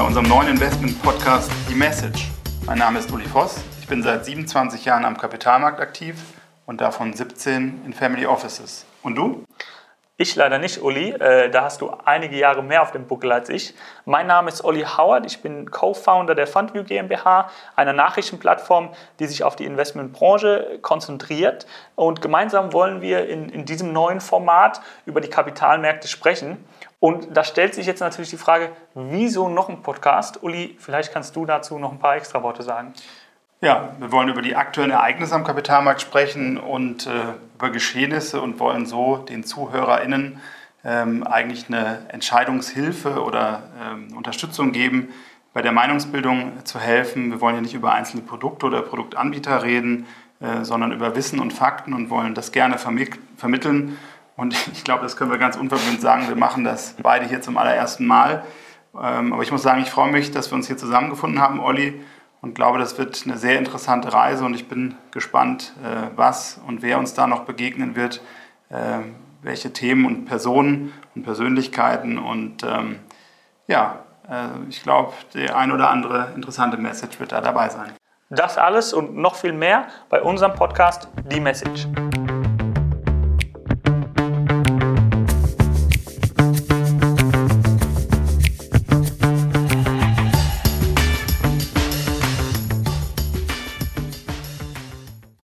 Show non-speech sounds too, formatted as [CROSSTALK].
unserem neuen Investment-Podcast Die Message. Mein Name ist Uli Voss. Ich bin seit 27 Jahren am Kapitalmarkt aktiv und davon 17 in Family Offices. Und du? Ich leider nicht, Uli. Äh, da hast du einige Jahre mehr auf dem Buckel als ich. Mein Name ist Olli Howard. Ich bin Co-Founder der Fundview GmbH, einer Nachrichtenplattform, die sich auf die Investmentbranche konzentriert. Und gemeinsam wollen wir in, in diesem neuen Format über die Kapitalmärkte sprechen. Und da stellt sich jetzt natürlich die Frage, wieso noch ein Podcast? Uli, vielleicht kannst du dazu noch ein paar extra Worte sagen. Ja, wir wollen über die aktuellen Ereignisse am Kapitalmarkt sprechen und äh, über Geschehnisse und wollen so den ZuhörerInnen ähm, eigentlich eine Entscheidungshilfe oder ähm, Unterstützung geben, bei der Meinungsbildung zu helfen. Wir wollen ja nicht über einzelne Produkte oder Produktanbieter reden, äh, sondern über Wissen und Fakten und wollen das gerne vermitteln. Und [LAUGHS] ich glaube, das können wir ganz unverblümt sagen. Wir machen das beide hier zum allerersten Mal. Ähm, aber ich muss sagen, ich freue mich, dass wir uns hier zusammengefunden haben, Olli und glaube, das wird eine sehr interessante Reise und ich bin gespannt, äh, was und wer uns da noch begegnen wird, äh, welche Themen und Personen und Persönlichkeiten und ähm, ja, äh, ich glaube, die ein oder andere interessante Message wird da dabei sein. Das alles und noch viel mehr bei unserem Podcast Die Message.